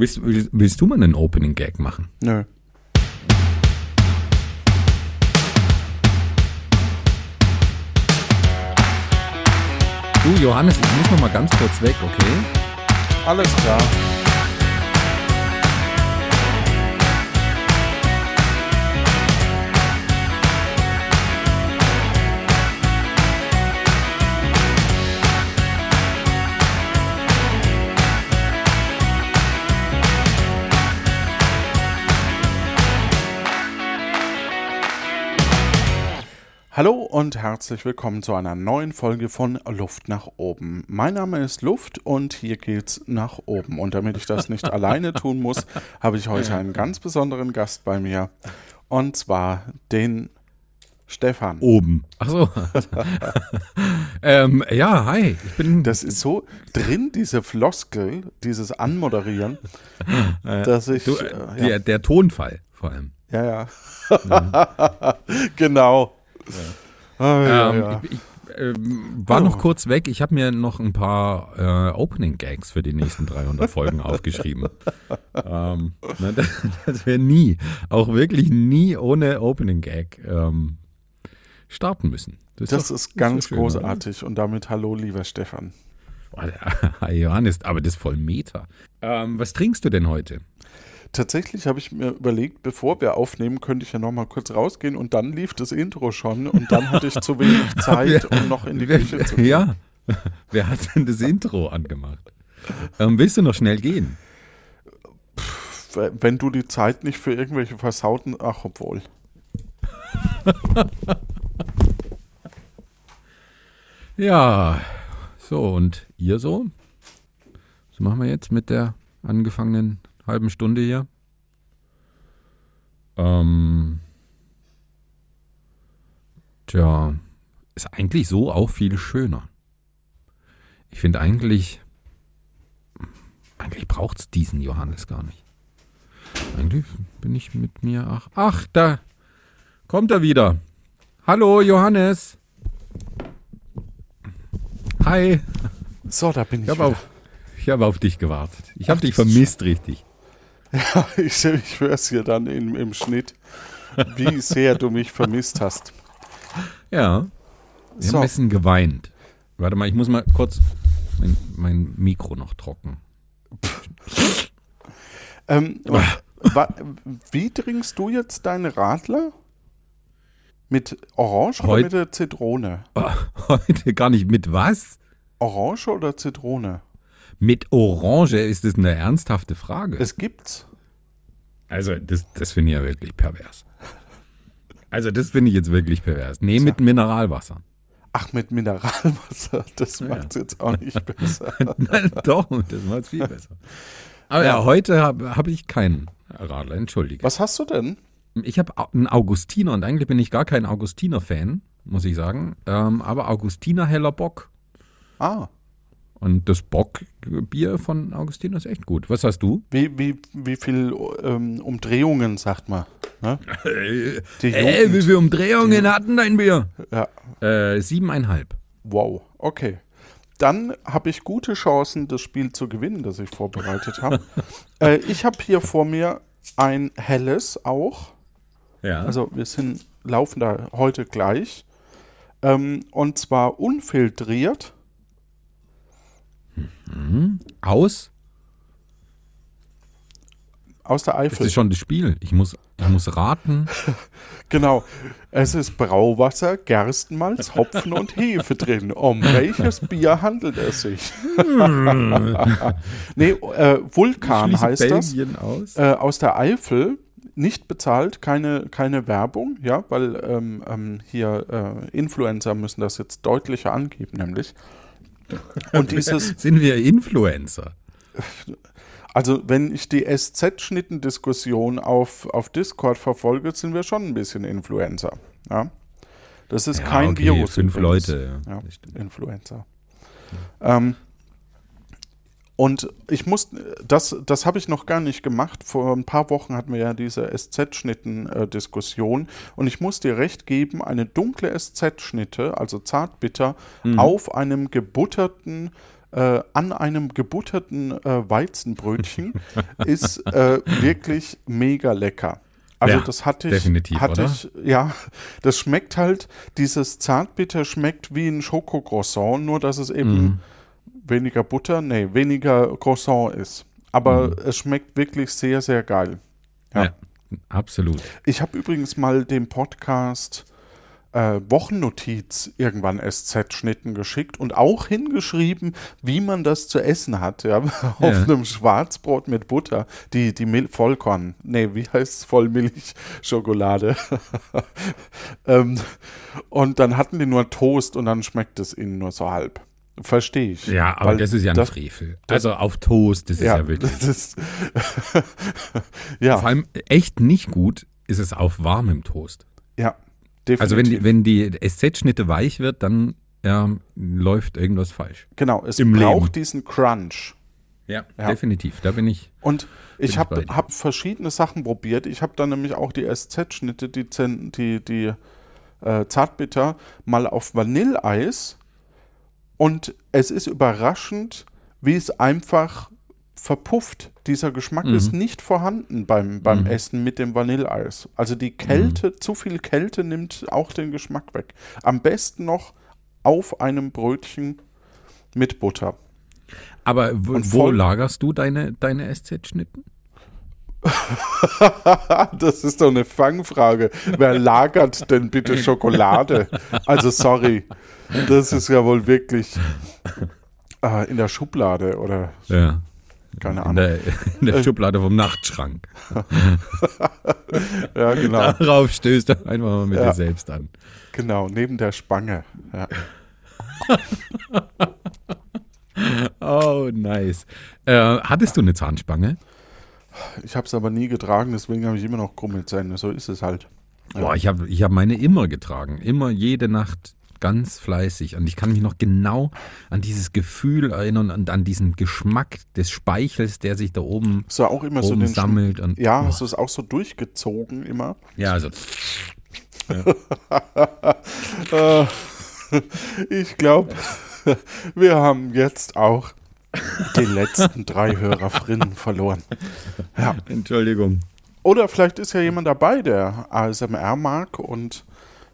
Willst, willst, willst du mal einen Opening Gag machen? Nö. Du, Johannes, ich muss noch mal ganz kurz weg, okay? Alles klar. Hallo und herzlich willkommen zu einer neuen Folge von Luft nach oben. Mein Name ist Luft und hier geht's nach oben. Und damit ich das nicht alleine tun muss, habe ich heute einen ganz besonderen Gast bei mir. Und zwar den Stefan. Oben. Ach so. ähm, ja, hi. Ich bin. Das ist so drin, diese Floskel, dieses Anmoderieren, dass ich. Du, äh, der, ja, der Tonfall vor allem. ja, ja. genau. Ah, ja, ähm, ja. Ich, ich ähm, war Oh. noch kurz weg. Ich habe mir noch ein paar äh, Opening Gags für die nächsten 300 Folgen aufgeschrieben. ähm, ne, das das wir nie, auch wirklich nie ohne Opening Gag ähm, starten müssen. Das doch- ist ganz schön, oder? großartig. Und damit hallo, lieber Stefan. Oh, der- Johannes, aber das ist voll Meter. Ähm, was trinkst du denn heute? Tatsächlich habe ich mir überlegt, bevor wir aufnehmen, könnte ich ja noch mal kurz rausgehen und dann lief das Intro schon und dann hatte ich zu wenig Zeit, um noch in die Küche zu gehen. Ja. Wer hat denn das Intro angemacht? Ähm, willst du noch schnell gehen? Wenn du die Zeit nicht für irgendwelche versauten, ach obwohl. Ja, so und ihr so? Was machen wir jetzt mit der angefangenen halben Stunde hier? Ähm, tja, ist eigentlich so auch viel schöner. Ich finde eigentlich, eigentlich braucht es diesen Johannes gar nicht. Eigentlich bin ich mit mir, ach, ach, da kommt er wieder. Hallo Johannes. Hi. So, da bin ich. Ich habe auf, ich hab auf dich gewartet. Ich habe dich vermisst, richtig. Ja, ich, ich höre es hier dann im, im Schnitt, wie sehr du mich vermisst hast. Ja. Wir haben So. ein bisschen geweint. Warte mal, ich muss mal kurz mein, mein Mikro noch trocken. Ähm, wie trinkst du jetzt deine Radler? Mit Orange oder Heut- mit der Zitrone? Heute gar nicht mit was? Orange oder Zitrone? Mit Orange ist das eine ernsthafte Frage. Es gibt's. also, das, das finde ich ja wirklich pervers. Also, das finde ich jetzt wirklich pervers. Nee, mit Mineralwasser. Ach, mit Mineralwasser, das Ja. macht's jetzt auch nicht besser. Nein, doch, das macht viel besser. Aber ja, Ja. heute habe hab ich keinen Radler, entschuldige. Was hast du denn? Ich habe einen Augustiner und eigentlich bin ich gar kein Augustiner-Fan, muss ich sagen. Ähm, aber Augustiner heller Bock. Ah, Und das Bockbier von Augustiner ist echt gut. Was hast du? wie, wie, wie viel ähm, Umdrehungen, sagt man? Ne? Die Ey, wie Jugend. viele Umdrehungen hatten dein Bier? Ja, Äh, siebeneinhalb. wow, okay. Dann habe ich gute Chancen, das Spiel zu gewinnen, das ich vorbereitet habe. äh, ich habe hier vor mir ein helles auch. Ja. Also wir sind, laufen da heute gleich. Ähm, und zwar unfiltriert. Aus? Aus der Das Eifel. ist schon das Spiel. Ich muss, ich muss raten. Genau. Es ist Brauwasser, Gerstenmalz, Hopfen und Hefe drin. Um welches Bier handelt es sich? nee, äh, Vulkan heißt das. Belgien aus. Äh, aus der Eifel, nicht bezahlt, keine, keine Werbung, ja, weil ähm, ähm, hier äh, Influencer müssen das jetzt deutlicher angeben, nämlich. Und dieses, Sind wir Influencer? also wenn ich die SZ-Schnitten-Diskussion auf, auf Discord verfolge, sind wir schon ein bisschen Influencer. Ja? Das ist Ja, kein okay, Virus. Fünf übrigens. Leute. Ja. Ja. Influencer. Ähm, und ich muss, das, das habe ich noch gar nicht gemacht. Vor ein paar Wochen hatten wir ja diese SZ-Schnitten-Diskussion und ich muss dir recht geben, eine dunkle SZ-Schnitte, also zartbitter, Mhm. auf einem gebutterten äh, an einem gebutterten äh, Weizenbrötchen ist äh, wirklich mega lecker. Also Ja, das hatte ich, definitiv, hatte oder? ich, ja, das schmeckt halt, dieses Zartbitter schmeckt wie ein Schokocroissant, nur dass es eben Mhm. Weniger Butter, nee, weniger Croissant ist. Aber Mhm. es schmeckt wirklich sehr, sehr geil. Ja. Ja, absolut. Ich habe übrigens mal dem Podcast äh, Wochennotiz irgendwann SZ-Schnitten geschickt und auch hingeschrieben, wie man das zu essen hat. Ja? Auf Ja. einem Schwarzbrot mit Butter. Die, die Mil Vollkorn. Nee, wie heißt es? Vollmilchschokolade. ähm, und dann hatten die nur Toast und dann schmeckt es ihnen nur so halb. Verstehe ich. Ja, aber das ist ja ein das- Frevel. Also auf Toast, das ist ja, wirklich. ist, ja, Vor allem echt nicht gut ist es auf warmem Toast. ja, definitiv. Also wenn die, wenn die SZ-Schnitte weich wird, dann ja, läuft irgendwas falsch. genau, es im braucht Leben. diesen Crunch. Ja, Ja. definitiv. Da bin ich. Und ich habe hab verschiedene Sachen probiert. Ich habe dann nämlich auch die SZ-Schnitte, die, die, die äh, Zartbitter, mal auf Vanilleeis. Und es ist überraschend, wie es einfach verpufft. Dieser Geschmack Mhm. ist nicht vorhanden beim, beim Essen mit dem Vanilleeis. Also die Kälte, Mhm. zu viel Kälte nimmt auch den Geschmack weg. Am besten noch auf einem Brötchen mit Butter. Aber wo, wo lagerst du deine, deine SZ-Schnitten? Das ist doch eine Fangfrage. Wer lagert denn bitte Schokolade? Also sorry, das ist ja wohl wirklich äh, in der Schublade oder Ja. keine In Ahnung. der, in Äh. der Schublade vom Nachtschrank. Ja, genau, Darauf stößt du einfach mal mit Ja. dir selbst an. genau, neben der Spange. Ja. Oh, nice. Äh, hattest du eine Zahnspange? Ich habe es aber nie getragen, deswegen habe ich immer noch Krummelzähne. So ist es halt. Ja. Boah, ich habe ich hab meine immer getragen. Immer jede Nacht ganz fleißig. Und ich kann mich noch genau an dieses Gefühl erinnern und an diesen Geschmack des Speichels, der sich da oben, du auch immer so den sammelt. Und, Ja, hast du es auch so durchgezogen immer? ja, also Äh, ich glaube, wir haben jetzt auch die letzten drei Hörerinnen verloren. Ja. Entschuldigung. Oder vielleicht ist ja jemand dabei, der ASMR mag und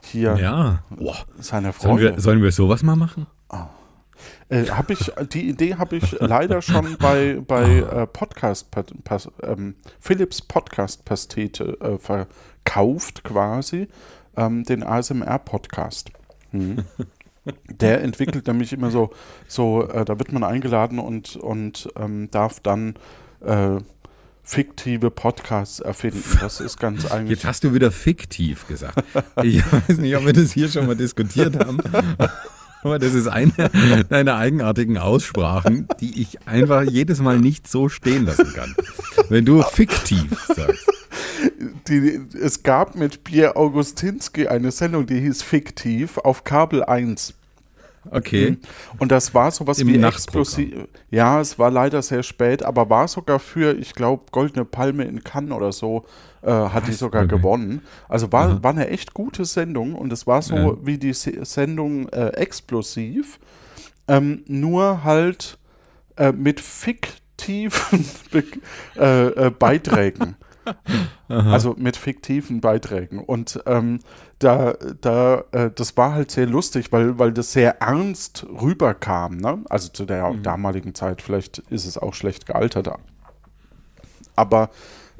hier Ja. Seine Sollen Freunde. wir, sollen wir sowas mal machen? Äh, hab ich, die Idee habe ich leider schon bei, bei äh, Podcast, pa- pas, ähm, Philips Podcast Pastete äh, verkauft quasi, ähm, den ASMR Podcast. Mhm. Der entwickelt nämlich immer so, so äh, da wird man eingeladen und, und ähm, darf dann äh, fiktive Podcasts erfinden. Das ist ganz eigentlich. Jetzt hast du wieder fiktiv gesagt. Ich weiß nicht, ob wir das hier schon mal diskutiert haben. Aber das ist eine deiner eigenartigen Aussprachen, die ich einfach jedes Mal nicht so stehen lassen kann. Wenn du fiktiv sagst. Die, es gab mit Pierre Augustinski eine Sendung, die hieß Fiktiv auf Kabel 1. Okay. Und das war sowas Im wie explosiv. Ja, es war leider sehr spät, aber war sogar für, ich glaube, Goldene Palme in Cannes oder so, äh, hat die sogar Okay. gewonnen. Also war, war eine echt gute Sendung und es war so Ja. wie die Se Sendung äh, Explosiv, ähm, nur halt äh, mit fiktiven Be äh, äh, Beiträgen. Also mit fiktiven Beiträgen. Und ähm, da, da, äh, das war halt sehr lustig, weil, weil das sehr ernst rüberkam. Ne? Also zu der damaligen Zeit, vielleicht ist es auch schlecht gealtert. Aber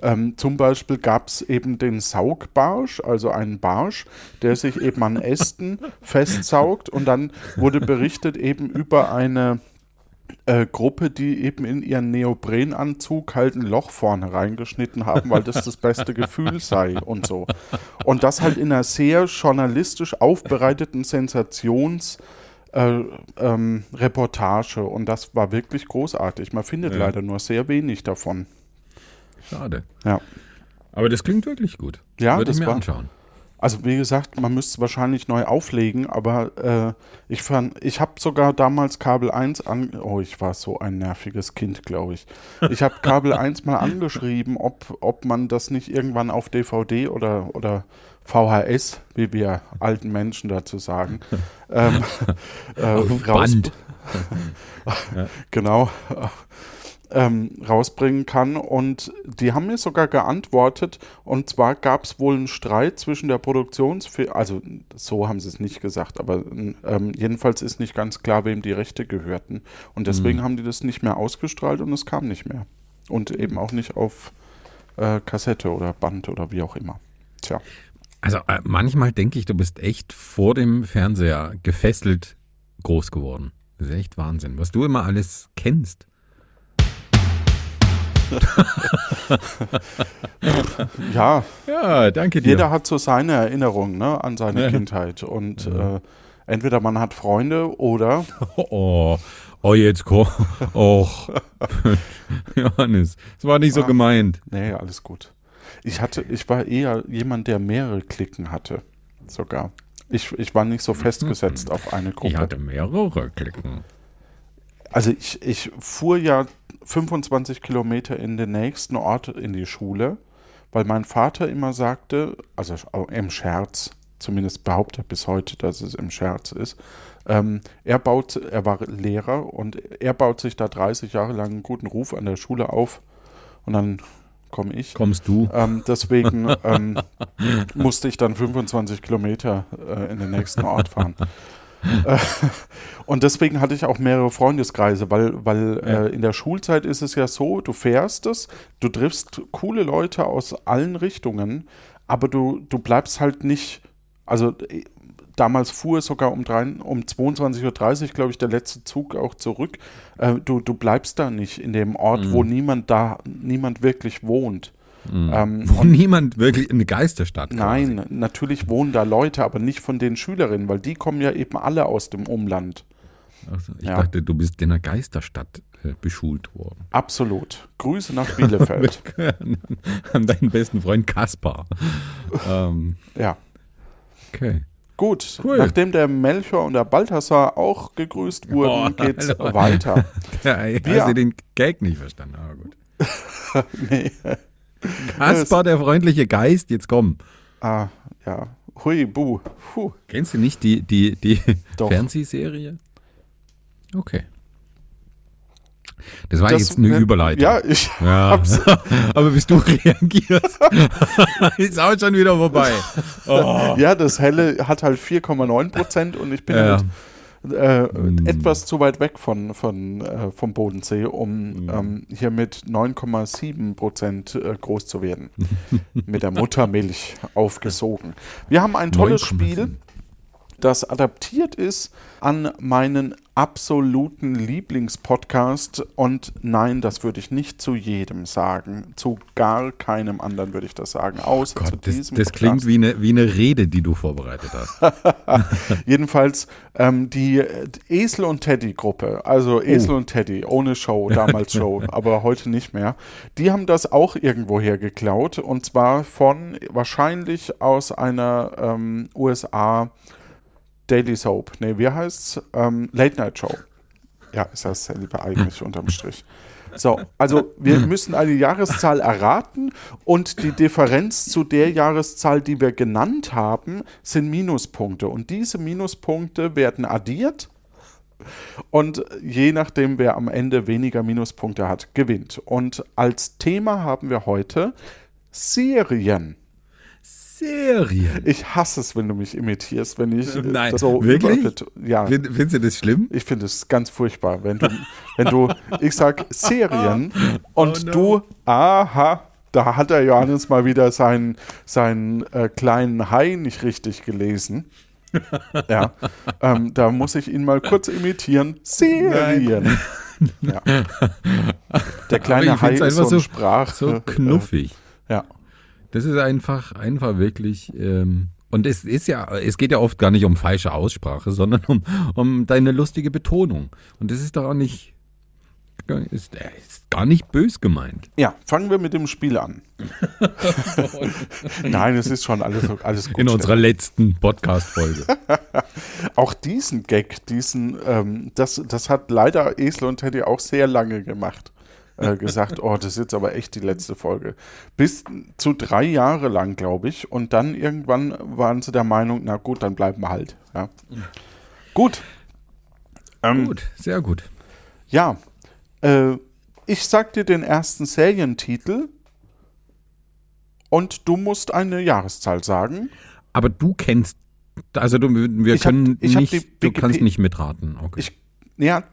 ähm, zum Beispiel gab es eben den Saugbarsch, also einen Barsch, der sich eben an Ästen festsaugt und dann wurde berichtet eben über eine äh, Gruppe, die eben in ihren Neoprenanzug halt ein Loch vorne reingeschnitten haben, weil das das beste Gefühl sei und so. Und das halt in einer sehr journalistisch aufbereiteten Sensations- äh, ähm, Reportage und das war wirklich großartig. Man findet Ja. leider nur sehr wenig davon. Schade. Ja. Aber das klingt wirklich gut. Ja, Würde ich das mir war- anschauen. Also wie gesagt, man müsste es wahrscheinlich neu auflegen, aber äh, ich fand, ich habe sogar damals Kabel 1 an, oh, ich war so ein nerviges Kind, glaube ich. Ich habe Kabel 1 mal angeschrieben, ob, ob man das nicht irgendwann auf DVD oder, oder VHS, wie wir alten Menschen dazu sagen, ähm, äh, raus, Band. genau, ähm, rausbringen kann. Und die haben mir sogar geantwortet. Und zwar gab es wohl einen Streit zwischen der Produktionsfirma, also so haben sie es nicht gesagt, aber ähm, jedenfalls ist nicht ganz klar, wem die Rechte gehörten. Und deswegen mhm. haben die das nicht mehr ausgestrahlt und es kam nicht mehr. Und eben auch nicht auf äh, Kassette oder Band oder wie auch immer. Tja. Also äh, manchmal denke ich, du bist echt vor dem Fernseher gefesselt groß geworden. Das ist echt Wahnsinn, was du immer alles kennst. Ja. Ja, danke dir. Jeder hat so seine Erinnerungen ne, an seine ja. Kindheit. Und ja. äh, entweder man hat Freunde oder. Oh, oh jetzt komm. Och. Johannes, das war nicht so ah, gemeint. Nee, alles gut. Ich hatte, ich war eher jemand, der mehrere Klicken hatte. Sogar. Ich, ich war nicht so festgesetzt auf eine Gruppe. Ich hatte mehrere Klicken. Also ich, ich fuhr ja 25 Kilometer in den nächsten Ort in die Schule, weil mein Vater immer sagte, also im Scherz, zumindest behauptet er bis heute, dass es im Scherz ist, ähm, er baut, er war Lehrer und er baut sich da 30 Jahre lang einen guten Ruf an der Schule auf und dann komme ich. Kommst du? Ähm, deswegen ähm, musste ich dann 25 Kilometer äh, in den nächsten Ort fahren. und deswegen hatte ich auch mehrere Freundeskreise, weil, weil ja. äh, in der Schulzeit ist es ja so, du fährst es, du triffst coole Leute aus allen Richtungen, aber du, du bleibst halt nicht, also äh, damals fuhr es sogar um, drei, um 22.30 Uhr, glaube ich, der letzte Zug auch zurück. Äh, du, du bleibst da nicht in dem Ort, mhm. wo niemand da, niemand wirklich wohnt. Mhm. Ähm, Wo niemand wirklich in eine Geisterstadt. Nein, natürlich wohnen da Leute, aber nicht von den Schülerinnen, weil die kommen ja eben alle aus dem Umland. Also, ich ja. dachte, du bist in einer Geisterstadt äh, beschult worden. Absolut. Grüße nach Bielefeld. An deinen besten Freund Kaspar. ähm, ja. Okay. Gut, cool. nachdem der Melchior und der Balthasar auch gegrüßt wurden, oh, geht's hallo. weiter. Ja, ich habe den Gag nicht verstanden, aber gut. nee. Kaspar, der freundliche Geist, jetzt komm. Ah, ja. Hui, bu. Puh. Kennst du nicht die, die, die Fernsehserie? Okay. Das war das, jetzt eine ne, Überleitung. Ja, ich ja. hab's. Aber bis du reagierst, ist auch schon wieder vorbei. Oh. Ja, das Helle hat halt 4,9 Prozent und ich bin ja. halt äh, mm. etwas zu weit weg von, von, äh, vom Bodensee, um mm. ähm, hier mit 9,7 Prozent äh, groß zu werden. mit der Muttermilch aufgesogen. Wir haben ein tolles Spiel, das adaptiert ist an meinen absoluten Lieblingspodcast. Und nein, das würde ich nicht zu jedem sagen. Zu gar keinem anderen würde ich das sagen, außer Gott, zu diesem Das, das klingt wie eine, wie eine Rede, die du vorbereitet hast. Jedenfalls ähm, die Esel und Teddy-Gruppe, also Esel oh. und Teddy, ohne Show, damals Show, aber heute nicht mehr. Die haben das auch irgendwoher geklaut und zwar von wahrscheinlich aus einer ähm, USA- Daily Soap. Nee, wie heißt's? Ähm, Late Night Show. Ja, ist dasselbe eigentlich unterm Strich. So, also wir müssen eine Jahreszahl erraten und die Differenz zu der Jahreszahl, die wir genannt haben, sind Minuspunkte. Und diese Minuspunkte werden addiert und je nachdem, wer am Ende weniger Minuspunkte hat, gewinnt. Und als Thema haben wir heute Serien. Serien. Ich hasse es, wenn du mich imitierst, wenn ich Nein, so wirklich? Ja. Findest du das schlimm? Ich finde es ganz furchtbar, wenn du, wenn du, ich sag Serien und oh no. du, aha, da hat der Johannes mal wieder seinen, seinen äh, kleinen Hai nicht richtig gelesen. ja, ähm, da muss ich ihn mal kurz imitieren. Serien. Ja. Der kleine Hai ist so, so Sprach. So knuffig. Äh. Das ist einfach, einfach wirklich. Ähm, und es ist ja, es geht ja oft gar nicht um falsche Aussprache, sondern um, um deine lustige Betonung. Und das ist doch auch nicht, ist, ist gar nicht bös gemeint. Ja, fangen wir mit dem Spiel an. Nein, es ist schon alles, alles gut. In unserer letzten Podcast-Folge. auch diesen Gag, diesen, ähm, das, das hat leider Esel und Teddy auch sehr lange gemacht äh, gesagt, oh, das ist jetzt aber echt die letzte Folge. Bis zu drei Jahre lang, glaube ich. Und dann irgendwann waren sie der Meinung, na gut, dann bleiben wir halt. Ja. Gut. Ähm, Gut, sehr gut. Ja, äh, ich sag dir den ersten Serientitel und du musst eine Jahreszahl sagen. Aber du kennst, also du, wir Ich können hab nicht, du kannst nicht mitraten. Okay. Ich, ja,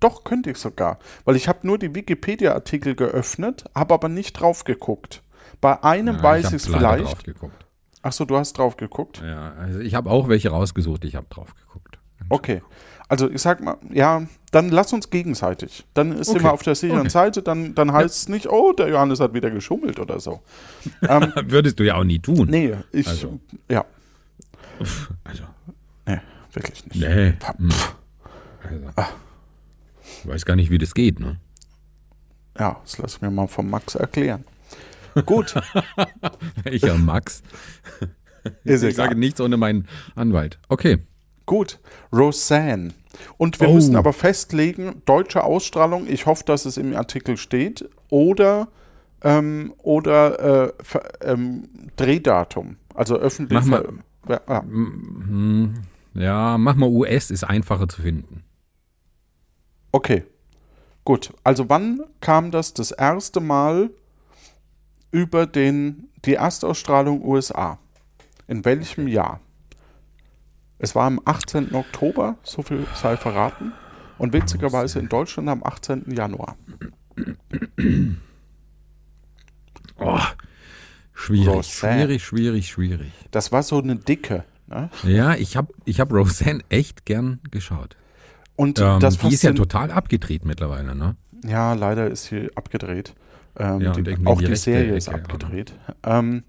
doch könnte ich sogar, weil ich habe nur die Wikipedia-Artikel geöffnet, habe aber nicht drauf geguckt. Bei einem Ja, weiß ich es vielleicht. Drauf geguckt. Achso, du hast drauf geguckt. Ja, also ich habe auch welche rausgesucht, ich habe drauf geguckt. Okay. Also ich sag mal, ja, dann lass uns gegenseitig. Dann ist Okay. immer auf der sicheren Okay. Seite, dann, dann heißt es nicht, oh, der Johannes hat wieder geschummelt oder so. ähm, Würdest du ja auch nie tun. nee, ich, Also. ja, Also, nee, wirklich nicht. nee. hm. Also, ich weiß gar nicht, wie das geht, ne? Ja, das lass mir mal von Max erklären. Gut, Ich ja Max. ist Ich sage egal. nichts ohne meinen Anwalt. Okay. Gut, Roseanne. Und wir Oh. müssen aber festlegen, deutsche Ausstrahlung, ich hoffe, dass es im Artikel steht, oder, ähm, oder äh, ähm, Drehdatum, also öffentlich. Mach mal- ver- ja, Hm, Ja, mach mal US, ist einfacher zu finden. Okay, gut. Also wann kam das das erste Mal über den, die Erstausstrahlung USA? In welchem Jahr? Es war am 18. Oktober, so viel sei verraten. Und witzigerweise in Deutschland am 18. Januar. Oh, schwierig, Roseanne. schwierig, schwierig, schwierig. Das war so eine dicke. Ne? Ja, ich habe ich hab Roseanne echt gern geschaut. Und Ähm, das die ist ja total abgedreht mittlerweile, ne? Ja, leider ist sie abgedreht. Ähm, Ja, die, auch die die Serie ist Ecke, abgedreht. Ähm,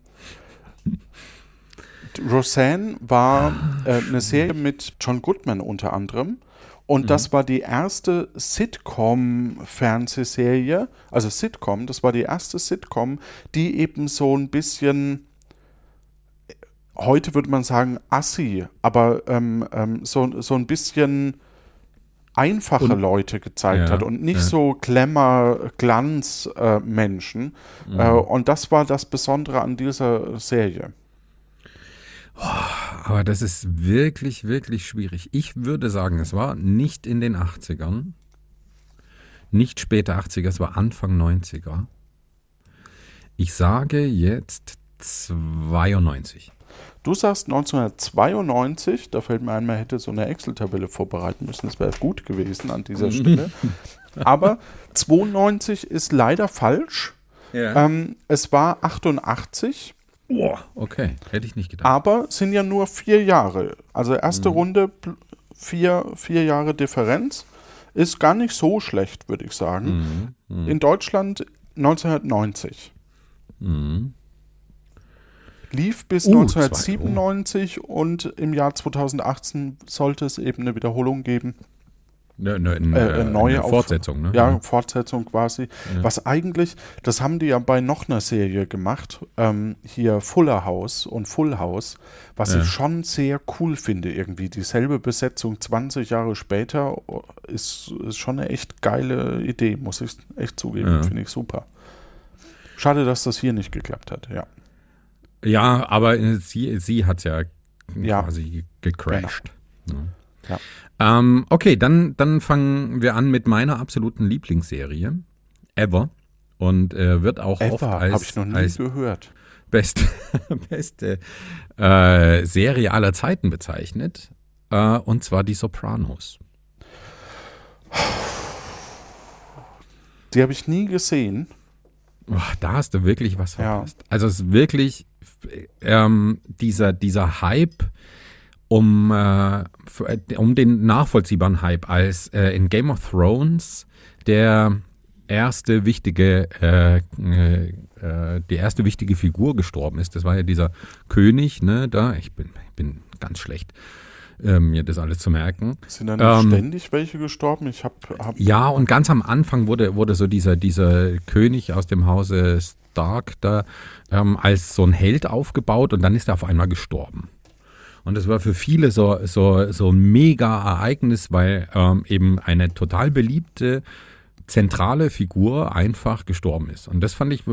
Roseanne war äh, eine Serie mit John Goodman unter anderem. Und Mhm. das war die erste Sitcom-Fernsehserie, also Sitcom, das war die erste Sitcom, die eben so ein bisschen, heute würde man sagen assi, aber ähm, ähm, so, so ein bisschen einfache Und- Leute gezeigt Ja, hat und nicht ja. so Glamour-Glanz-Menschen. Mhm. Äh, und das war das Besondere an dieser Serie. Aber das ist wirklich, wirklich schwierig. Ich würde sagen, es war nicht in den 80ern, nicht später 80er, es war Anfang 90er. Ich sage jetzt 92. Du sagst 1992, da fällt mir ein, man hätte so eine Excel-Tabelle vorbereiten müssen, das wäre gut gewesen an dieser Stelle. Aber 92 ist leider falsch. Ja. Ähm, es war 88, Oh, okay, hätte ich nicht gedacht. aber sind ja nur vier Jahre. Also erste Runde, pl- vier, vier Jahre Differenz. Ist gar nicht so schlecht, würde ich sagen. In Deutschland 1990. Mhm. Lief bis Uh, 1997 und im Jahr 2018 sollte es eben eine Wiederholung geben. Ne, ne, ne, Äh, äh, neue eine Fortsetzung, ne? Ja, Fortsetzung quasi. Was eigentlich, das haben die ja bei noch einer Serie gemacht, ähm, hier Fuller House und Full House, was Ja. ich schon sehr cool finde irgendwie. Dieselbe Besetzung 20 Jahre später oh, ist, ist schon eine echt geile Idee, muss ich echt zugeben. Ja. Finde ich super. Schade, dass das hier nicht geklappt hat, ja. Ja, aber äh, sie, sie hat ja Ja. quasi gecrashed. Ne? Ja. Ähm, okay, dann, dann fangen wir an mit meiner absoluten Lieblingsserie, Ever. Und äh, wird auch oft Ever, als, habe ich noch nie als gehört. beste, beste äh, Serie aller Zeiten bezeichnet. Äh, und zwar die Sopranos. Die habe ich nie gesehen. Boah, da hast du wirklich was Ja. verpasst. Also es ist wirklich ähm, dieser, dieser Hype um, äh, äh, um den nachvollziehbaren Hype, als äh, in Game of Thrones der erste wichtige, äh, äh, äh, die erste wichtige Figur gestorben ist. Das war ja dieser König, ne, da, ich bin, ich bin ganz schlecht, äh, mir das alles zu merken. Sind da nicht Ähm, ständig welche gestorben? Ich habe hab, Ja, und ganz am Anfang wurde, wurde so dieser, dieser König aus dem Hause Stark da ähm, als so ein Held aufgebaut und dann ist er auf einmal gestorben. Und das war für viele so, so, so ein mega Ereignis, weil ähm, eben eine total beliebte zentrale Figur einfach gestorben ist. Und das fand ich,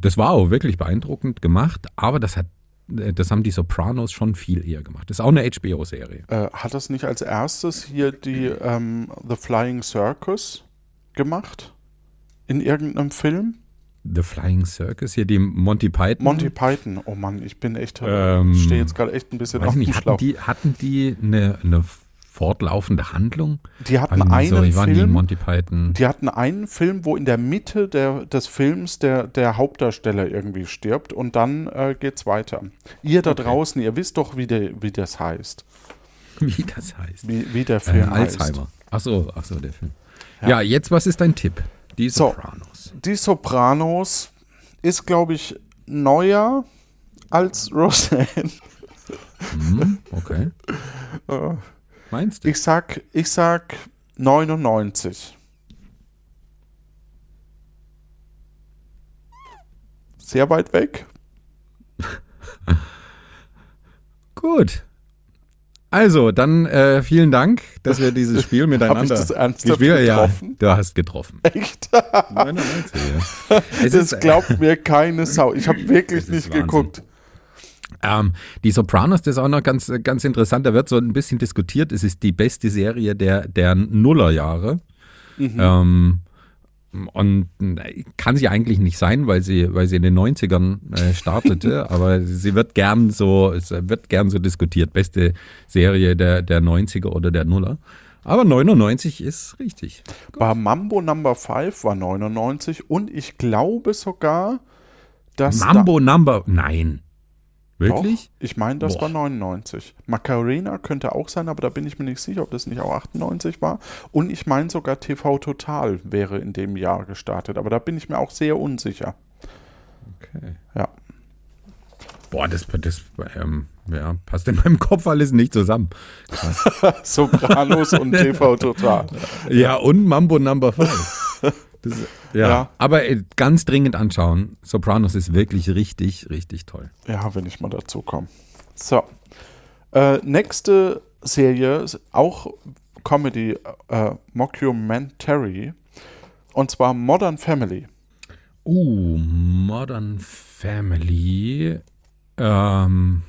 das war auch wirklich beeindruckend gemacht, aber das hat das haben die Sopranos schon viel eher gemacht. Das ist auch eine HBO-Serie. Äh, hat das nicht als erstes hier die ähm, The Flying Circus gemacht? In irgendeinem Film? The Flying Circus, hier die Monty Python. Monty Python. Oh Mann, ich bin echt, Ähm, stehe jetzt gerade echt ein bisschen auf dem nicht, hatten die, hatten die eine, eine fortlaufende Handlung? Die hatten Irgendwie einen so, ich war nie Film, Monty Python. die hatten einen Film, wo in der Mitte der, des Films der, der Hauptdarsteller irgendwie stirbt und dann äh, geht's weiter. Ihr da draußen, ihr wisst doch, wie, der, wie das heißt. Wie das heißt. Wie, wie der Äh, Film heißt. Alzheimer. Ach so, ach so, der Film. Ja. Ja. jetzt, was ist dein Tipp? Die So. Sopranos. Die Sopranos ist, glaube ich, neuer als Roseanne. Hm, okay. Äh, Meinst du? Ich sag, ich sag 99. Sehr weit weg. Gut. Also, dann äh, vielen Dank, dass wir dieses Spiel miteinander das ernsthaft gespielt Ja, getroffen? du hast getroffen. Echt? 99, ja. Es Das ist, glaubt mir keine Sau. Ich habe wirklich nicht Wahnsinn. geguckt. Ähm, die Sopranos, das ist auch noch ganz, ganz interessant. Da wird so ein bisschen diskutiert. Es ist die beste Serie der, der Nullerjahre. Mhm. Ähm, und äh, kann sie eigentlich nicht sein, weil sie, weil sie in den 90ern äh, startete, aber sie wird gern so, es wird gern so diskutiert. Beste Serie der, der 90er oder der Nuller. Aber 99 ist richtig. Bei Mambo Number 5 war 99 und ich glaube sogar, dass Mambo Number, nein. Wirklich? Doch, ich meine, das Boah. war 99. Macarena könnte auch sein, aber da bin ich mir nicht sicher, ob das nicht auch 98 war. Und ich meine sogar TV Total wäre in dem Jahr gestartet, aber da bin ich mir auch sehr unsicher. Okay. Ja. Boah, das, das ähm, ja, passt in meinem Kopf alles nicht zusammen. Sopranos und TV Total. Ja, und Mambo Number 5. Das, ja. Ja. aber äh, ganz dringend anschauen. Sopranos ist wirklich richtig, richtig toll. Ja, wenn ich mal dazu komme. So. Äh, nächste Serie auch Comedy äh, Mockumentary. Und zwar Modern Family. Uh, Modern Family. Ähm.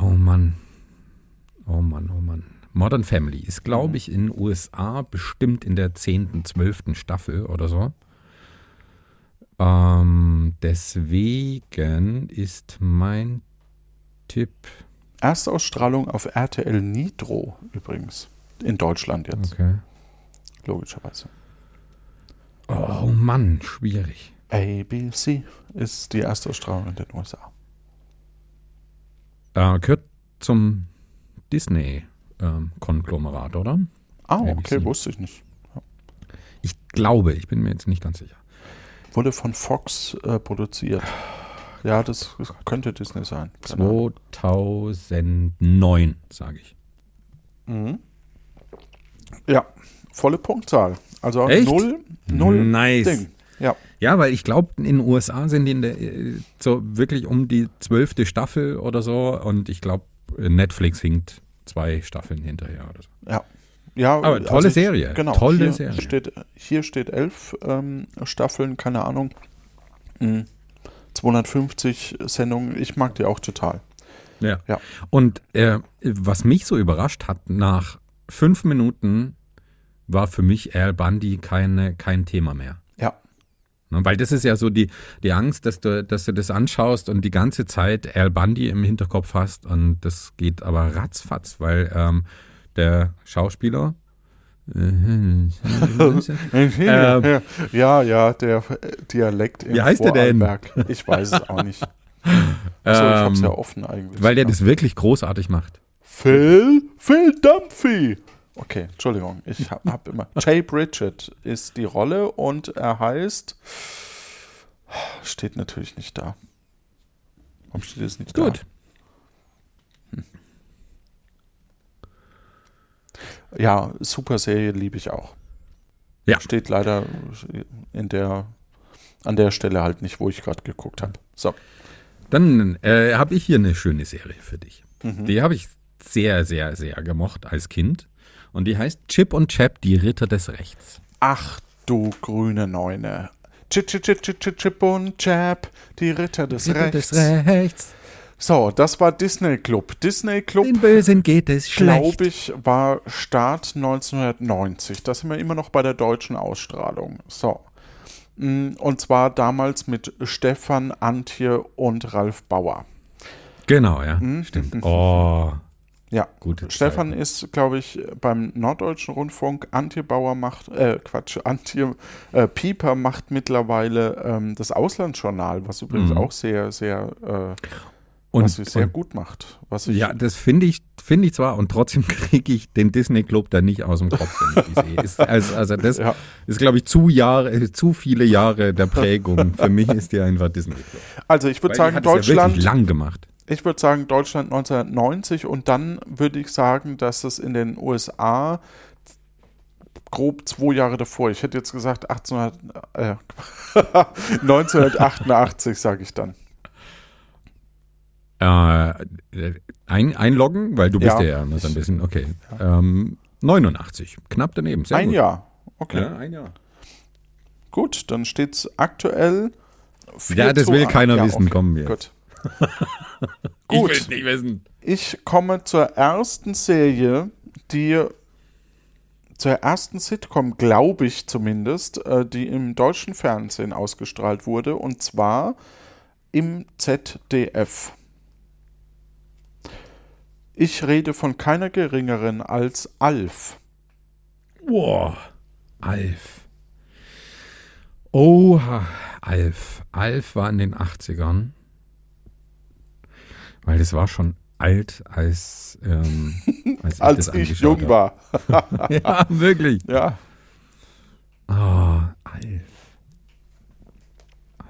Oh Mann. Oh Mann, oh Mann. Modern Family ist, glaube ich, in den USA bestimmt in der 10., 12. Staffel oder so. Ähm, deswegen ist mein Tipp. Erstausstrahlung auf RTL Nitro übrigens. In Deutschland jetzt, Okay. logischerweise. Oh Mann, schwierig. ABC ist die Erstausstrahlung in den USA. Äh, gehört zum Disney-Konglomerat, oder? Ah, okay, ABC. wusste ich nicht. Ich glaube, ich bin mir jetzt nicht ganz sicher. Wurde von Fox äh, produziert. Ja, das, das könnte Disney sein. Ahnung. 2009, sage ich. Mhm. Ja, volle Punktzahl. Also Echt? null, null Nice. Ding. Ja, Ja, weil ich glaube, in den USA sind die in der, äh, so wirklich um die zwölfte Staffel oder so und ich glaube, Netflix hinkt zwei Staffeln hinterher oder so. ja. Ja, Aber tolle Serie, Genau, tolle hier Serie. Steht, hier steht elf ähm, Staffeln, keine Ahnung. Mhm. 250 Sendungen. Ich mag die auch total. Ja. Ja. Und äh, was mich so überrascht hat, nach fünf Minuten war für mich Al Bundy keine, kein Thema mehr. Ne, Weil das ist ja so die, die Angst, dass du, dass du das anschaust und die ganze Zeit Al Bundy im Hinterkopf hast und das geht aber ratzfatz, weil ähm, der Schauspieler ähm, ja, ja, der äh, Dialekt im Wie heißt der denn? Ich weiß es auch nicht. Achso, ich hab's Ähm, ja offen eigentlich. weil der das wirklich großartig macht. Phil, Phil Dumphy. Okay, Entschuldigung, ich hab, hab immer. Jay Bridget ist die Rolle und er heißt. Steht natürlich nicht da. Warum steht es nicht Gut. da? Ja, super Serie liebe ich auch. Ja. Steht leider in der, an der Stelle halt nicht, wo ich gerade geguckt habe. So. Dann äh, habe ich hier eine schöne Serie für dich. Mhm. Die habe ich sehr, sehr, sehr gemocht als Kind. Und die heißt Chip und Chap, die Ritter des Rechts. Ach du grüne Neune. Chip, chip, chip, chip, chip, und Chap, die Ritter des Ritter Rechts. des Rechts. So, das war Disney Club. Disney Club, Den Bösen geht es schlecht. glaube ich, war Start 1990. Da sind wir immer noch bei der deutschen Ausstrahlung. So. Mm, Und zwar damals mit Stefan, Antje und Ralf Bauer. Genau, ja. Mhm. Stimmt. Oh, Ja. gute Stefan Zeiten. ist, glaube ich, beim Norddeutschen Rundfunk. Antje Bauer macht, äh, Quatsch, Antje äh, Pieper macht mittlerweile ähm, das Auslandsjournal, was übrigens Mhm. auch sehr, sehr, äh, Und, was sie sehr und gut macht. Was ich, ja, das finde ich, finde ich zwar und trotzdem kriege ich den Disney Club da nicht aus dem Kopf, wenn ich die sehe. Ist, also, also das Ja. ist, glaube ich, zu Jahre, äh, zu viele Jahre der Prägung. Für mich ist die einfach Disney Club. Also ich würde sagen, ja Deutschland, wirklich lang gemacht. Ich würde sagen, Deutschland 1990 und dann würde ich sagen, dass es in den USA grob zwei Jahre davor, ich hätte jetzt gesagt 1800, äh, 1988, sage ich dann. Äh, ein, einloggen, weil du bist Ja. ja, ja ne, so ein bisschen, okay. Ähm, 89, knapp daneben. Sehr Ein gut. Jahr. Okay. Ja, ein Jahr. Gut, dann steht es aktuell. 4 Ja, das will ein. keiner Ja, wissen, okay. kommen wir. Gut. Ich Gut. will es nicht wissen. Ich komme zur ersten Serie, die zur ersten Sitcom, glaube ich zumindest, äh, die im deutschen Fernsehen ausgestrahlt wurde, und zwar im ZDF. Ich rede von keiner geringeren als Alf. Boah, Alf. Oha, Alf. Alf war in den 80ern. Weil das war schon alt, als, ähm, als ich Als ich angeschaut jung war. Ja, wirklich. Ja, Oh, Alf. Alf.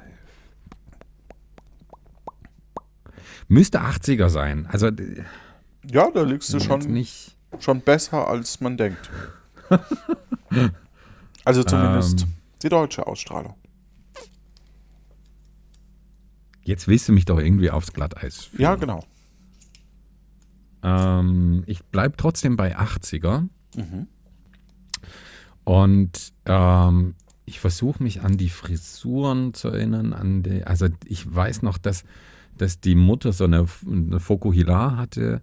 Müsste 80er sein. Also ja da liegst du schon nicht. schon besser, als man denkt. also zumindest Ähm. die deutsche Ausstrahlung. Jetzt willst du mich doch irgendwie aufs Glatteis führen. Ja, genau. Ähm, ich bleibe trotzdem bei 80er. Mhm. Und ähm, ich versuche mich an die Frisuren zu erinnern. An die, also ich weiß noch, dass, dass die Mutter so eine, eine Fokuhila hatte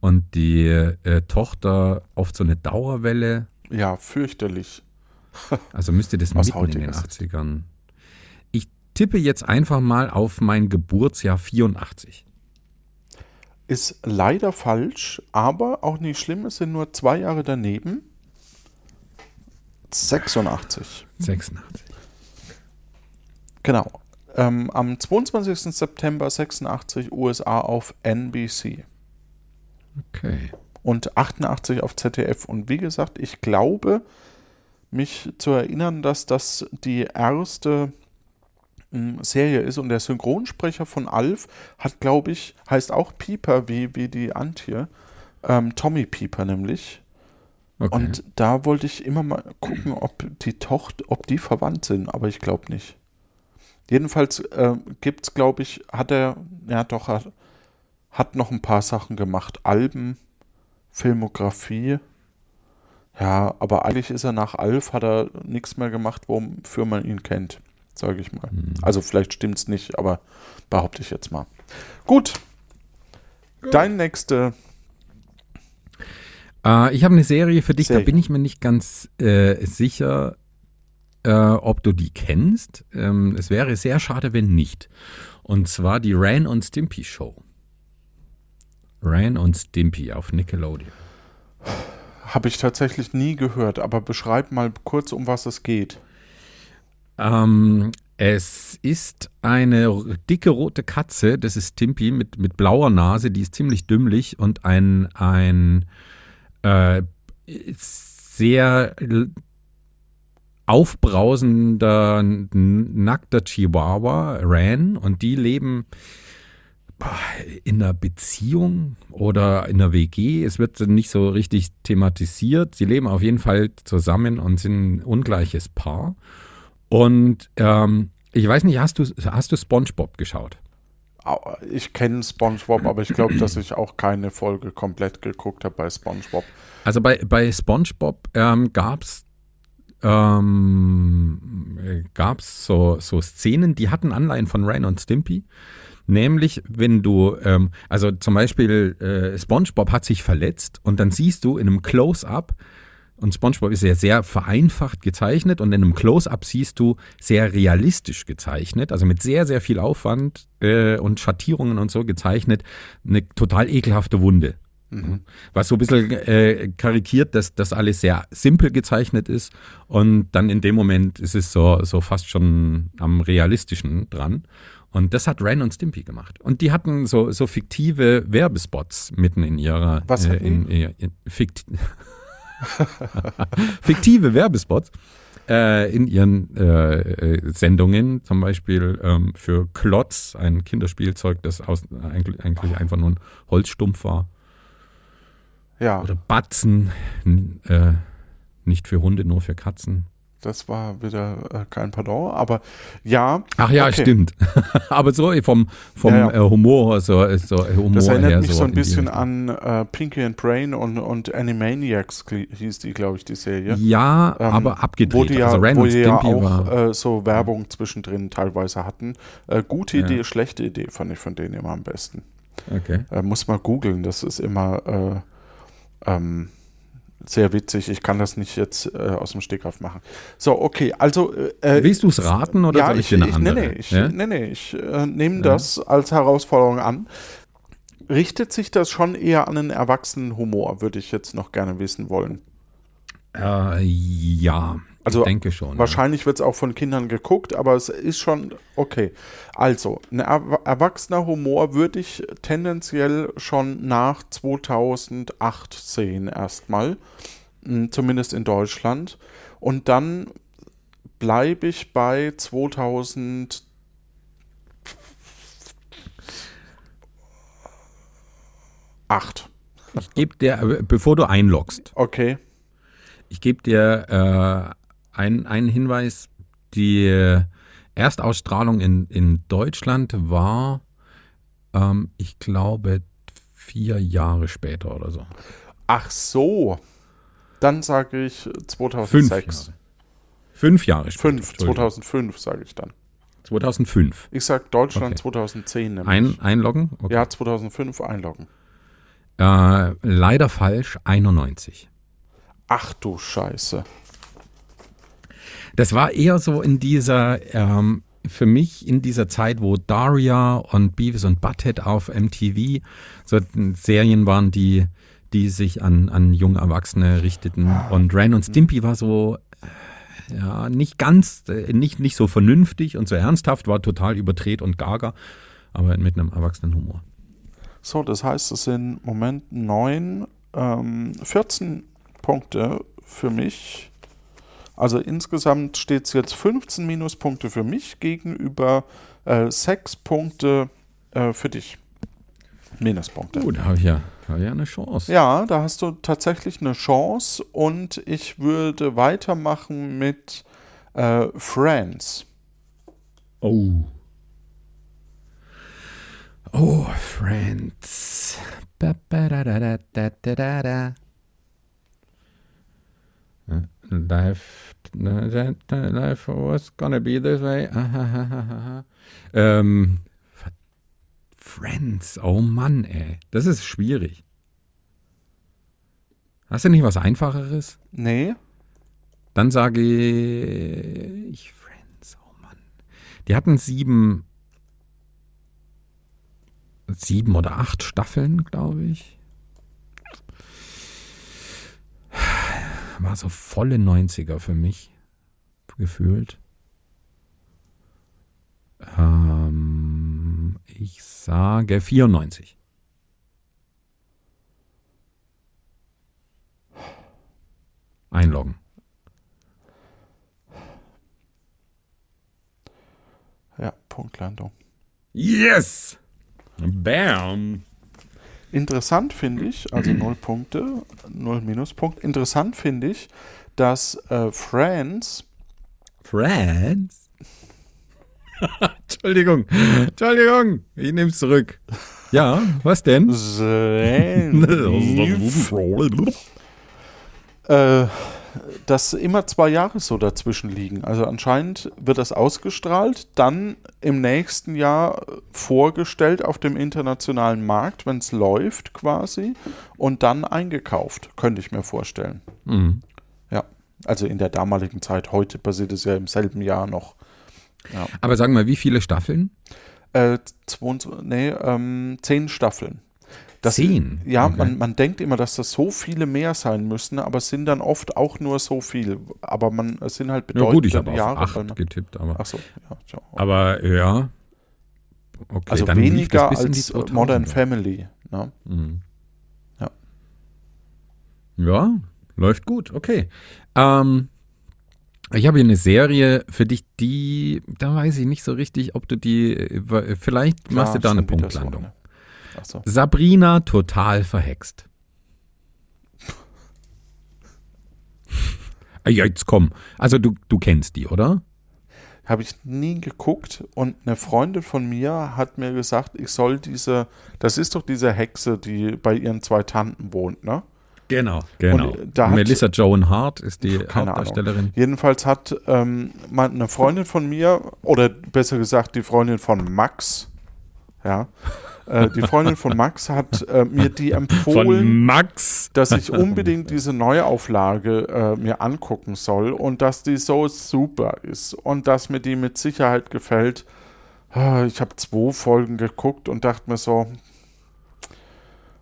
und die äh, Tochter oft so eine Dauerwelle. Ja, fürchterlich. Also müsste das Aus mitten in den heutiger Sicht. 80ern. Tippe jetzt einfach mal auf mein Geburtsjahr 84. Ist leider falsch, aber auch nicht schlimm. Es sind nur zwei Jahre daneben. 86. 86. Genau. Ähm, am 22. September 86 USA auf NBC Okay. und 88 auf ZDF. Und wie gesagt, ich glaube, mich zu erinnern, dass das die erste Serie ist und der Synchronsprecher von Alf hat, glaube ich, heißt auch Pieper wie, wie die Antje. Ähm, Tommy Pieper nämlich. okay. Und da wollte ich immer mal gucken, ob die Tochter, ob die verwandt sind, aber ich glaube nicht. Jedenfalls äh, gibt es, glaube ich, hat er, ja doch, hat, hat noch ein paar Sachen gemacht. Alben, Filmografie. Ja, aber eigentlich ist er nach Alf, hat er nichts mehr gemacht, wofür man ihn kennt, sage ich mal. Also vielleicht stimmt es nicht, aber behaupte ich jetzt mal. Gut. Dein nächste Äh, ich habe eine Serie für dich, Serie. da bin ich mir nicht ganz äh, sicher, äh, ob du die kennst. Ähm, es wäre sehr schade, wenn nicht. Und zwar die Ran und Stimpy Show. Ran und Stimpy auf Nickelodeon. habe ich tatsächlich nie gehört, aber beschreib mal kurz, um was es geht. Ähm, es ist eine dicke rote Katze, das ist Stimpy mit, mit blauer Nase, die ist ziemlich dümmlich und ein, ein äh, sehr aufbrausender, nackter Chihuahua, Ran, und die leben in einer Beziehung oder in einer WG. Es wird nicht so richtig thematisiert. Sie leben auf jeden Fall zusammen und sind ein ungleiches Paar. Und ähm, ich weiß nicht, hast du, hast du SpongeBob geschaut? Au- Ich kenne SpongeBob, aber ich glaube, dass ich auch keine Folge komplett geguckt habe bei SpongeBob. Also bei, bei SpongeBob ähm, gab es ähm, äh, gab es so, so Szenen, die hatten Anleihen von Ren und Stimpy. Nämlich, wenn du, ähm, also zum Beispiel äh, SpongeBob hat sich verletzt und dann siehst du in einem Close-up, und SpongeBob ist ja sehr vereinfacht gezeichnet und in einem Close-up siehst du sehr realistisch gezeichnet, also mit sehr, sehr viel Aufwand äh, und Schattierungen und so gezeichnet, eine total ekelhafte Wunde. Mhm. Was so ein bisschen äh, karikiert, dass das alles sehr simpel gezeichnet ist und dann in dem Moment ist es so, so fast schon am realistischen dran. Und das hat Ren und Stimpy gemacht. Und die hatten so, so fiktive Werbespots mitten in ihrer. Was äh, in, in, in, fikt fiktive Werbespots äh, in ihren äh, äh, Sendungen, zum Beispiel ähm, für Klotz, ein Kinderspielzeug, das aus, eigentlich, eigentlich einfach nur ein Holzstumpf war. Ja. Oder Batzen, äh, nicht für Hunde, nur für Katzen. Das war wieder äh, kein Pardon, aber ja. Ach ja, okay. stimmt. aber so vom, vom ja, ja. Äh, Humor, so, so Humor Das erinnert her, mich so, so ein bisschen an äh, Pinky and Brain und, und Animaniacs hieß die, glaube ich, die Serie. Ja, ähm, aber abgedreht. Wo die ja, also wo die ja auch äh, so Werbung zwischendrin teilweise hatten. Äh, gute ja. Idee, schlechte Idee fand ich von denen immer am besten. Okay. Äh, muss mal googeln, das ist immer ähm, sehr witzig. Ich kann das nicht jetzt äh, aus dem Stegreif machen. So, okay, also. Äh, Willst du es raten oder ja, soll ich, ich dir eine andere? Nee, nee, ich, ja? nee, nee, ich äh, nehme ja. das als Herausforderung an. Richtet sich das schon eher an einen erwachsenen Humor, würde ich jetzt noch gerne wissen wollen. Äh, ja, also ich denke schon. Wahrscheinlich ja. wird es auch von Kindern geguckt, aber es ist schon okay. Also, ein erwachsener Humor würde ich tendenziell schon nach 2008 sehen, erstmal. Hm, zumindest in Deutschland. Und dann bleibe ich bei 2000. Acht. Ich gebe dir, bevor du einloggst. Okay. Ich gebe dir äh, ein, ein Hinweis, die Erstausstrahlung in, in Deutschland war, ähm, ich glaube, vier Jahre später oder so. Ach so. Dann sage ich 2006. Fünf Jahre, Fünf Jahre später. Fünf, 2005 sage ich dann. 2005. Ich sage Deutschland okay. 2010. Nämlich. Ein, einloggen? Okay. Ja, 2005 einloggen. Äh, leider falsch, 91. Ach du Scheiße. Das war eher so in dieser, ähm, für mich in dieser Zeit, wo Daria und Beavis und Butthead auf MTV so Serien waren, die, die sich an, an junge Erwachsene richteten. Und Ren und Stimpy war so, äh, ja, nicht ganz, äh, nicht, nicht so vernünftig und so ernsthaft, war total überdreht und gaga, aber mit einem erwachsenen Humor. So, das heißt, es sind im Moment neun, ähm, 14 Punkte für mich also insgesamt steht es jetzt 15 Minuspunkte für mich gegenüber äh, 6 Punkte äh, für dich. Minuspunkte. Gut, da habe ich, ja, hab ich ja eine Chance. Ja, da hast du tatsächlich eine Chance und ich würde weitermachen mit äh, Friends. Oh. Oh, Friends. Ba, ba, da, da, da. Life, life was gonna be this way. ähm, Friends, oh Mann, ey. Das ist schwierig. Hast du nicht was Einfacheres? Nee. Dann sage ich Friends, oh Mann. Die hatten sieben, sieben oder acht Staffeln, glaube ich. War so volle 90er für mich gefühlt. Ähm, ich sage 94. Einloggen. Ja, Punktlandung. Yes! Bam! Interessant finde ich, also null Punkte, null Minuspunkt. Interessant finde ich, dass äh, Friends. Friends? Entschuldigung, Entschuldigung, ich nehme es zurück. Ja, was denn? äh, dass immer zwei Jahre so dazwischen liegen. Also anscheinend wird das ausgestrahlt, dann im nächsten Jahr vorgestellt auf dem internationalen Markt, wenn es läuft quasi, und dann eingekauft, könnte ich mir vorstellen. Mhm. Ja, also in der damaligen Zeit. Heute passiert es ja im selben Jahr noch. Ja. Aber sag mal, wie viele Staffeln? Äh, 22, nee, ähm, zehn Staffeln. Das, Zehn? Ja, Okay. man, man denkt immer, dass das so viele mehr sein müssten, aber es sind dann oft auch nur so viel. Aber man, es sind halt Ja bedeutende gut, ich habe auf Jahre. acht weil man- getippt, aber, Ach so, ja, ja. aber ja. Okay, Also weniger als 2000er. Modern Family. Ne? Mhm. Ja. Ja, läuft gut, okay. Ähm, ich habe hier eine Serie für dich, die, da weiß ich nicht so richtig, ob du die, äh, vielleicht machst du da eine Punktlandung. So, ne? Ach so. Sabrina total verhext. Ah, Ja, jetzt komm. Also du, du kennst die, oder? Habe ich nie geguckt und eine Freundin von mir hat mir gesagt, ich soll diese, das ist doch diese Hexe, die bei ihren zwei Tanten wohnt, ne? Genau. genau. Und da hat- Melissa Joan Hart ist die Hauptdarstellerin. Jedenfalls hat ähm, eine Freundin von mir, oder besser gesagt die Freundin von Max, ja, äh, die Freundin von Max hat äh, mir die empfohlen, dass ich unbedingt diese Neuauflage äh, mir angucken soll und dass die so super ist und dass mir die mit Sicherheit gefällt. Ah, Ich habe zwei Folgen geguckt und dachte mir so,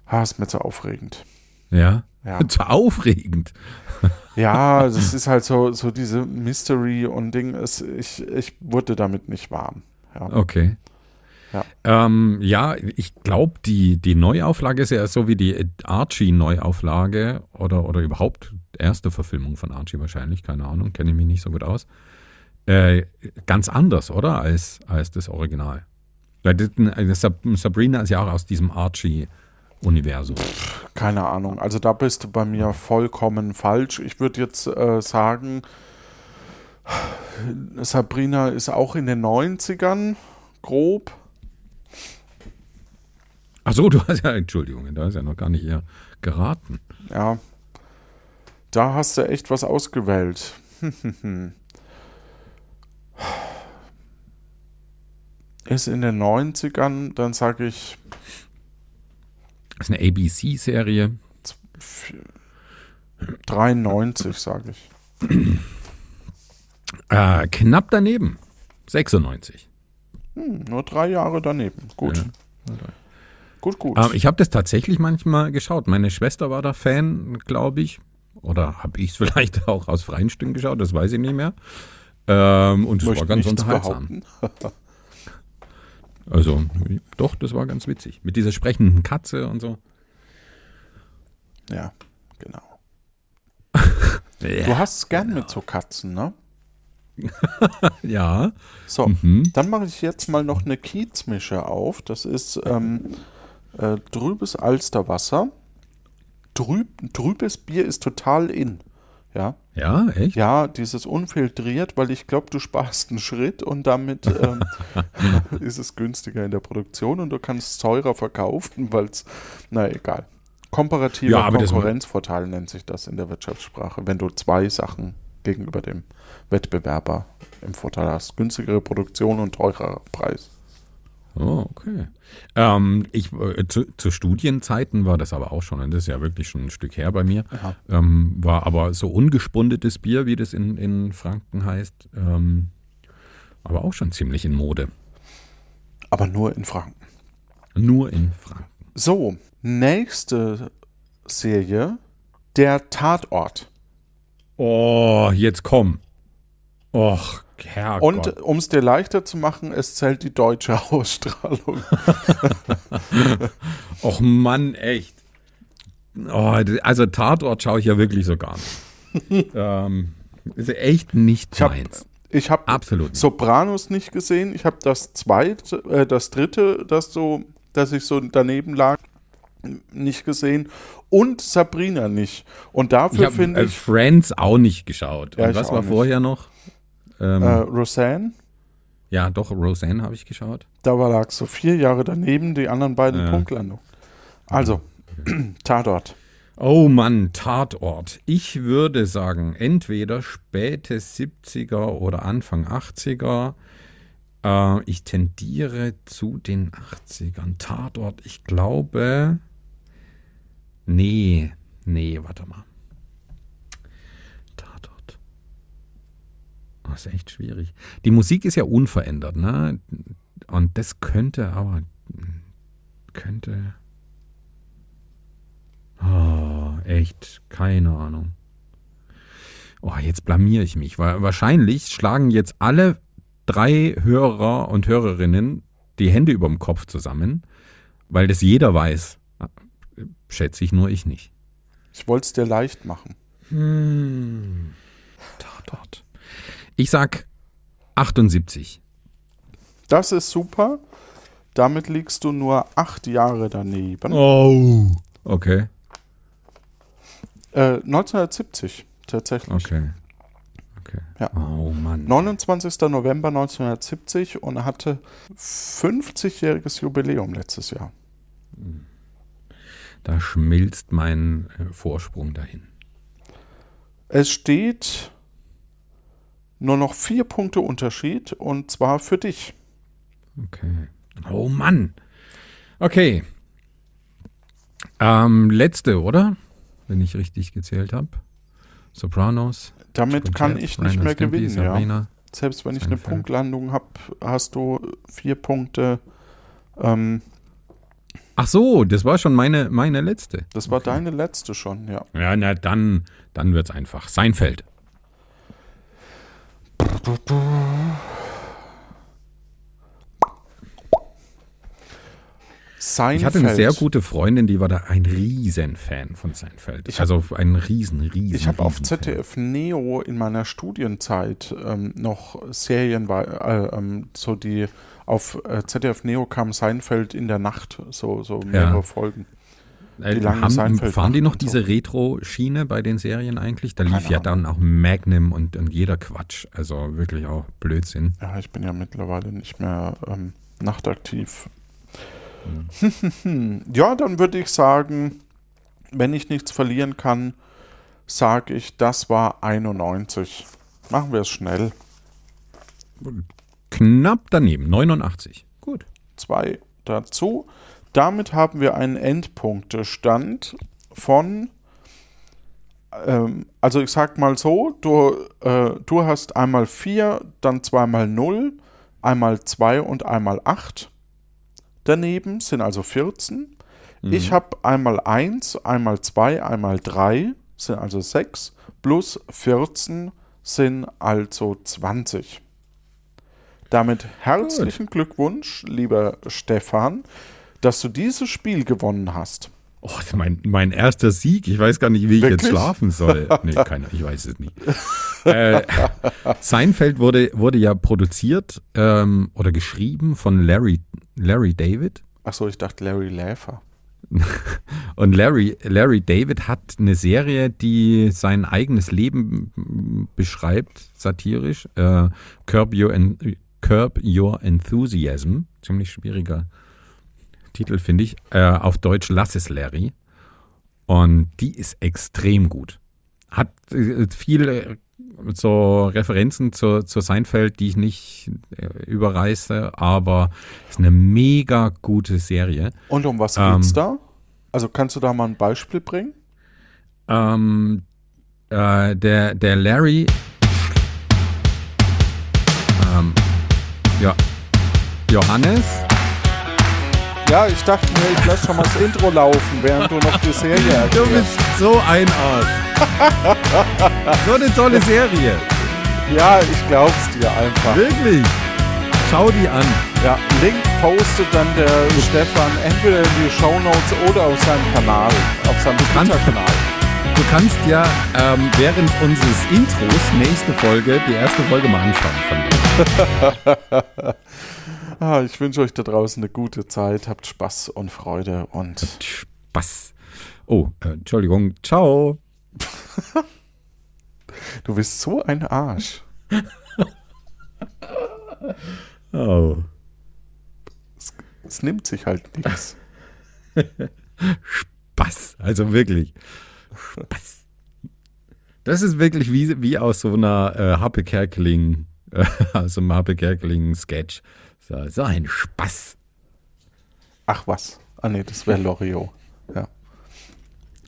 ah, ist mir zu aufregend. Ja. Ja. Zu aufregend. Ja, das ist halt so, so diese Mystery und Ding. Es, ich, ich wurde damit nicht warm. Ja. Okay. Ja. Ähm, ja, ich glaube, die, die Neuauflage ist ja so wie die Archie-Neuauflage oder, oder überhaupt erste Verfilmung von Archie wahrscheinlich, keine Ahnung, kenne ich mich nicht so gut aus. Äh, ganz anders, oder? Als, als das Original. Weil Sab- Sabrina ist ja auch aus diesem Archie-Universum. Keine Ahnung. Also da bist du bei mir vollkommen falsch. Ich würde jetzt äh, sagen, Sabrina ist auch in den 90ern grob. Ach so, du hast ja, Entschuldigung, da ist ja noch gar nicht hier geraten. Ja. Da hast du echt was ausgewählt. Ist in den 90ern, dann sage ich Das ist eine ABC-Serie. 93, sage ich. Äh, knapp daneben. 96. Hm, nur drei Jahre daneben. Gut. Ja. Gut, gut. Ähm, ich habe das tatsächlich manchmal geschaut. Meine Schwester war da Fan, glaube ich. Oder habe ich es vielleicht auch aus freien Stücken geschaut, das weiß ich nicht mehr. Ähm, und es war ganz unterhaltsam. Also, doch, das war ganz witzig. Mit dieser sprechenden Katze und so. Ja, genau. Du hast es gern mit so Katzen, ne? Ja. So, Mhm. dann mache ich jetzt mal noch eine Kiezmische auf. Das ist ähm, äh, trübes Alsterwasser. Trüb, trübes Bier ist total in. Ja, Ja, echt? ja, dieses unfiltriert, weil ich glaube, du sparst einen Schritt und damit ähm, ist es günstiger in der Produktion und du kannst es teurer verkaufen, weil es, na egal. Komparativer Ja, Konkurrenzvorteil nennt sich das in der Wirtschaftssprache, wenn du zwei Sachen gegenüber dem Wettbewerber im Vorteil hast. Günstigere Produktion und teurer Preis. Oh, okay. Ähm, ich, äh, zu, zu Studienzeiten war das aber auch schon, und das ist ja wirklich schon ein Stück her bei mir, ähm, war aber so ungespundetes Bier, wie das in, in Franken heißt, ähm, aber auch schon ziemlich in Mode. Aber nur in Franken. Nur in Franken. So, nächste Serie, der Tatort. Oh, jetzt komm. Och, Herrgott. Und um es dir leichter zu machen, es zählt die deutsche Ausstrahlung. Och Mann, echt. Oh, also Tatort schaue ich ja wirklich so gar nicht. ähm, ist echt nicht Ich hab- meins. Ich habe Absolut. Sopranos nicht gesehen. Ich habe das zweite, äh, das dritte, das so, dass ich so daneben lag, nicht gesehen. Und Sabrina nicht. Und Ich dafür habe finde äh, ich Friends auch nicht geschaut. Ja, Und ich was war vorher noch? Ähm, äh, Roseanne, ja, doch, Roseanne habe ich geschaut. da war lag so vier Jahre daneben, die anderen beiden Ja. Punktlandung. Also, Tatort. Oh Mann, Tatort. Ich würde sagen, entweder späte 70er oder Anfang 80er. Äh, ich tendiere zu den 80ern. Tatort, ich glaube. Nee, nee, warte mal. Tatort. Oh, ist echt schwierig. Die Musik ist ja unverändert, ne? Und das könnte aber. Könnte. Oh, echt, keine Ahnung. Oh, jetzt blamier ich mich, weil wahrscheinlich schlagen jetzt alle drei Hörer und Hörerinnen die Hände über dem Kopf zusammen, weil das jeder weiß. Schätze ich nur ich nicht. Ich wollte es dir leicht machen. Hm. Tatort. Ich sag 78. Das ist super. Damit liegst du nur acht Jahre daneben. Oh. Okay. Äh, 1970 tatsächlich. Okay. Okay. Ja. Oh Mann. 29. November 1970 und hatte 50-jähriges Jubiläum letztes Jahr. Da schmilzt mein äh, Vorsprung dahin. Es steht nur noch vier Punkte Unterschied und zwar für dich. Okay. Oh Mann. Okay. Ähm, letzte, oder? Wenn ich richtig gezählt habe. Sopranos. Damit kann Spaghetti, ich nicht Ren mehr Stimpy, gewinnen. Ja. Sabrina. Selbst wenn ich eine. Punktlandung habe, hast du vier Punkte. Ähm, Ach so, das war schon meine, meine letzte. das war deine letzte schon, ja. Ja, na dann, dann wird's einfach. Seinfeld. Seinfeld. Ich hatte eine sehr gute Freundin, die war da ein Riesenfan von Seinfeld. Ich hab- also ein riesen, riesen. Ich habe auf. ZDF Neo in meiner Studienzeit ähm, noch Serien, äh, ähm, so die auf äh, ZDF Neo kam Seinfeld in der Nacht, so, so mehrere Ja. Folgen. Äh, die lange haben, Seinfeld fahren die noch diese Retro-Schiene bei den Serien eigentlich? Da lief Keine ja dann auch Magnum und, und jeder Quatsch. Also wirklich auch Blödsinn. Ja, ich bin ja mittlerweile nicht mehr ähm, nachtaktiv. Hm. ja, dann würde ich sagen, wenn ich nichts verlieren kann, sage ich, das war 91. Machen wir es schnell. Knapp daneben, 89. Gut. Zwei dazu. Damit haben wir einen Endpunktestand von, ähm, also ich sag mal so, du, äh, du hast einmal 4, dann zweimal 0, einmal 2 und einmal 8. Daneben sind also 14. Ich habe einmal 1, einmal 2, einmal 3, sind also 6, plus 14 sind also 20. Damit herzlichen Glückwunsch, lieber Stefan, dass du dieses Spiel gewonnen hast. Oh, mein, mein erster Sieg. Ich weiß gar nicht, wie ich jetzt Wirklich? schlafen soll. Nee, keine, ich weiß es nicht. äh, Seinfeld wurde, wurde ja produziert ähm, oder geschrieben von Larry, Larry David. Achso, ich dachte Larry Läfer. Und Larry, Larry David hat eine Serie, die sein eigenes Leben beschreibt, satirisch. Äh, Curb, Your Curb Your Enthusiasm. Ziemlich schwieriger Titel, finde ich. Äh, auf Deutsch Lass es Larry. Und die ist extrem gut. Hat äh, viele so Referenzen zu, zu Seinfeld, die ich nicht äh, überreiße, aber ist eine mega gute Serie. Und um was Ähm. geht's da? Also kannst du da mal ein Beispiel bringen? Ähm, äh, der, der Larry. Ähm, ja. Johannes. Ja, ich dachte mir, ich lasse schon mal das Intro laufen, während du noch die Serie Du erklärst. bist so ein Arsch. so eine tolle Serie. Ja, ich glaub's dir einfach. Wirklich. Schau die an. Ja, Link postet dann der Stefan entweder in die Shownotes oder auf seinem Kanal, auf seinem Twitter-Kanal. Du kannst ja ähm, während unseres Intros nächste Folge, die erste Folge mal anschauen von dir. Ah, ich wünsche euch da draußen eine gute Zeit, habt Spaß und Freude und Spaß. Oh, äh, Entschuldigung. Ciao. du bist so ein Arsch. Oh. Es nimmt sich halt nichts. Spaß. Also wirklich. Spaß. Das ist wirklich wie, wie aus so einer äh, Happe Kerkeling, aus einem Happe Kerkeling-Sketch. So, so ein Spaß. Ach was. Ah nee, das wäre Loriot. Ja.